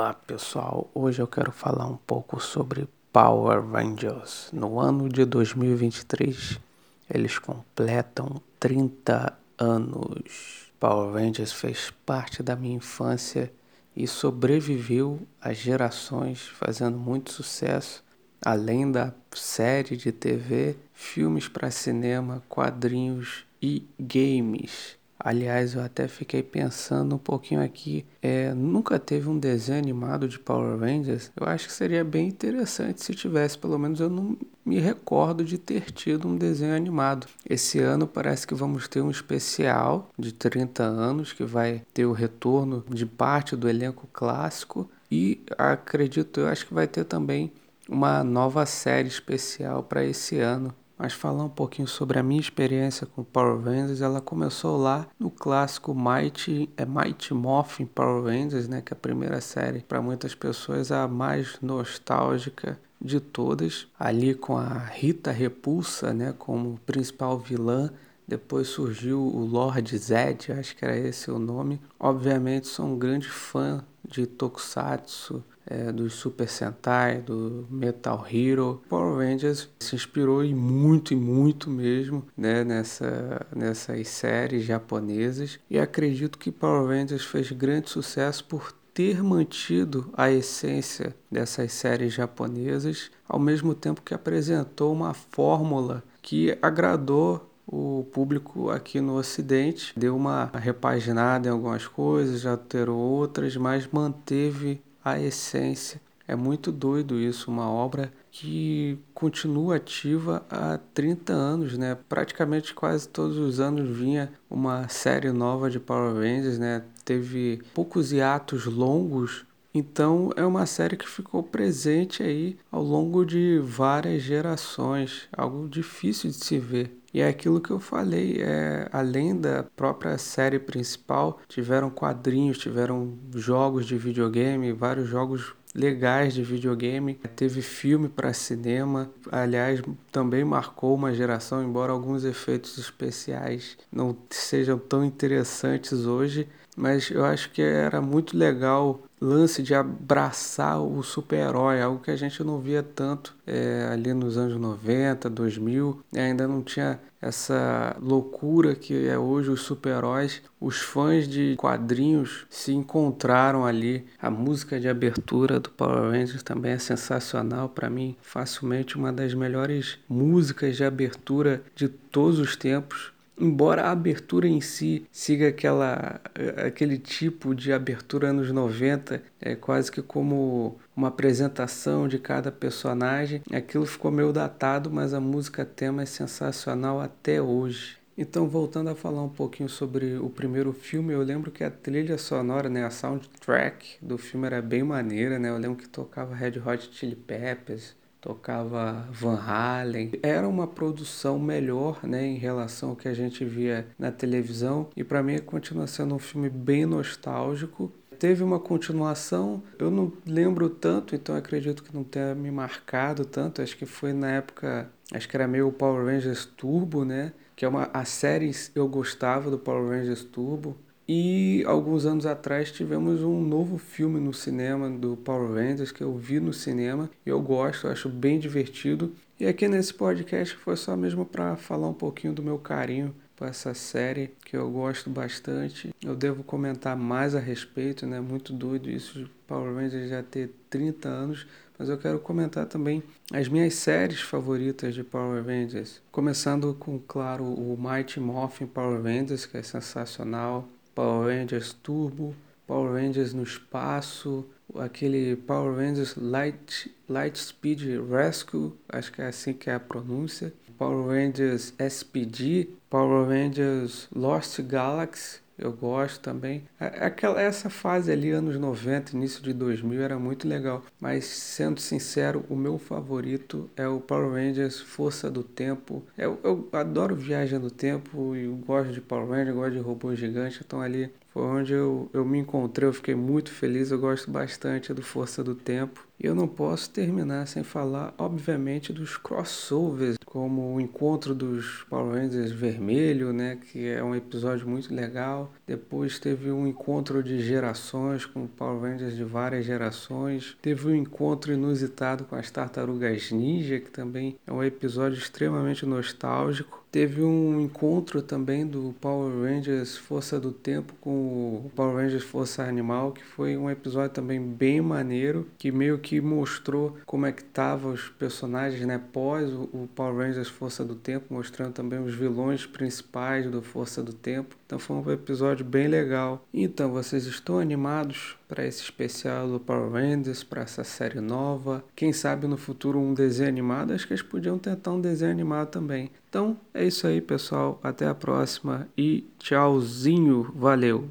Olá pessoal, hoje eu quero falar um pouco sobre Power Rangers. No ano de 2023, eles completam 30 anos. Power Rangers fez parte da minha infância e sobreviveu a gerações, fazendo muito sucesso, além da série de TV, filmes para cinema, quadrinhos e games. Aliás, eu até fiquei pensando um pouquinho aqui. É, nunca teve um desenho animado de Power Rangers. Eu acho que seria bem interessante se tivesse. Pelo menos eu não me recordo de ter tido um desenho animado. Esse ano parece que vamos ter um especial de 30 anos que vai ter o retorno de parte do elenco clássico. E acredito, eu acho que vai ter também uma nova série especial para esse ano mas falar um pouquinho sobre a minha experiência com Power Rangers, ela começou lá no clássico Mighty, é Mighty Morphin Power Rangers, né, que é a primeira série para muitas pessoas a mais nostálgica de todas, ali com a Rita Repulsa, né, como principal vilã. Depois surgiu o Lord Zed, acho que era esse o nome. Obviamente sou um grande fã de Tokusatsu, é, do Super Sentai, do Metal Hero. Power Rangers se inspirou e muito e muito mesmo né, nessa, nessas séries japonesas e acredito que Power Rangers fez grande sucesso por ter mantido a essência dessas séries japonesas, ao mesmo tempo que apresentou uma fórmula que agradou o público aqui no Ocidente. Deu uma repaginada em algumas coisas, alterou outras, mas manteve a essência. É muito doido isso, uma obra que continua ativa há 30 anos, né? Praticamente quase todos os anos vinha uma série nova de Power Rangers, né? Teve poucos hiatos longos, então é uma série que ficou presente aí ao longo de várias gerações, algo difícil de se ver. E é aquilo que eu falei, é, além da própria série principal, tiveram quadrinhos, tiveram jogos de videogame, vários jogos legais de videogame. Teve filme para cinema, aliás, também marcou uma geração, embora alguns efeitos especiais não sejam tão interessantes hoje, mas eu acho que era muito legal lance de abraçar o super-herói, algo que a gente não via tanto é, ali nos anos 90, 2000, ainda não tinha essa loucura que é hoje os super-heróis. Os fãs de quadrinhos se encontraram ali. A música de abertura do Power Rangers também é sensacional para mim, facilmente uma das melhores músicas de abertura de todos os tempos embora a abertura em si siga aquela, aquele tipo de abertura anos 90, é quase que como uma apresentação de cada personagem, aquilo ficou meio datado, mas a música tema é sensacional até hoje. Então, voltando a falar um pouquinho sobre o primeiro filme, eu lembro que a trilha sonora, né, a soundtrack do filme era bem maneira, né? Eu lembro que tocava Red Hot Chili Peppers, tocava Van Halen. Era uma produção melhor, né, em relação ao que a gente via na televisão e para mim continua sendo um filme bem nostálgico. Teve uma continuação, eu não lembro tanto, então acredito que não tenha me marcado tanto. Acho que foi na época, acho que era meio Power Rangers Turbo, né? Que é uma a série eu gostava do Power Rangers Turbo. E alguns anos atrás tivemos um novo filme no cinema do Power Rangers que eu vi no cinema e eu gosto, acho bem divertido. E aqui nesse podcast foi só mesmo para falar um pouquinho do meu carinho por essa série que eu gosto bastante. Eu devo comentar mais a respeito, né? Muito doido isso de Power Rangers já ter 30 anos, mas eu quero comentar também as minhas séries favoritas de Power Rangers. Começando com, claro, o Mighty Morphin Power Rangers, que é sensacional. Power Rangers Turbo, Power Rangers no espaço, aquele Power Rangers Light, Light Speed Rescue, acho que é assim que é a pronúncia, Power Rangers SPD, Power Rangers Lost Galaxy, eu gosto também. É, aquela, essa fase ali, anos 90, início de 2000, era muito legal. Mas, sendo sincero, o meu favorito é o Power Rangers Força do Tempo. Eu, eu adoro Viagem no Tempo e gosto de Power Rangers, gosto de robô gigante. Então, ali foi onde eu, eu me encontrei, eu fiquei muito feliz. Eu gosto bastante do Força do Tempo. E eu não posso terminar sem falar, obviamente, dos crossovers, como o encontro dos Power Rangers Vermelho, né, que é um episódio muito legal. Depois teve um encontro de gerações com Power Rangers de várias gerações. Teve um encontro inusitado com as Tartarugas Ninja, que também é um episódio extremamente nostálgico. Teve um encontro também do Power Rangers Força do Tempo com o Power Rangers Força Animal, que foi um episódio também bem maneiro, que meio que mostrou como é que estavam os personagens, né, pós o Power Rangers Força do Tempo, mostrando também os vilões principais do Força do Tempo. Então foi um episódio bem legal. Então, vocês estão animados para esse especial do Power Rangers, para essa série nova? Quem sabe no futuro um desenho animado? Acho que eles podiam tentar um desenho animado também. Então, é isso aí, pessoal. Até a próxima e tchauzinho. Valeu!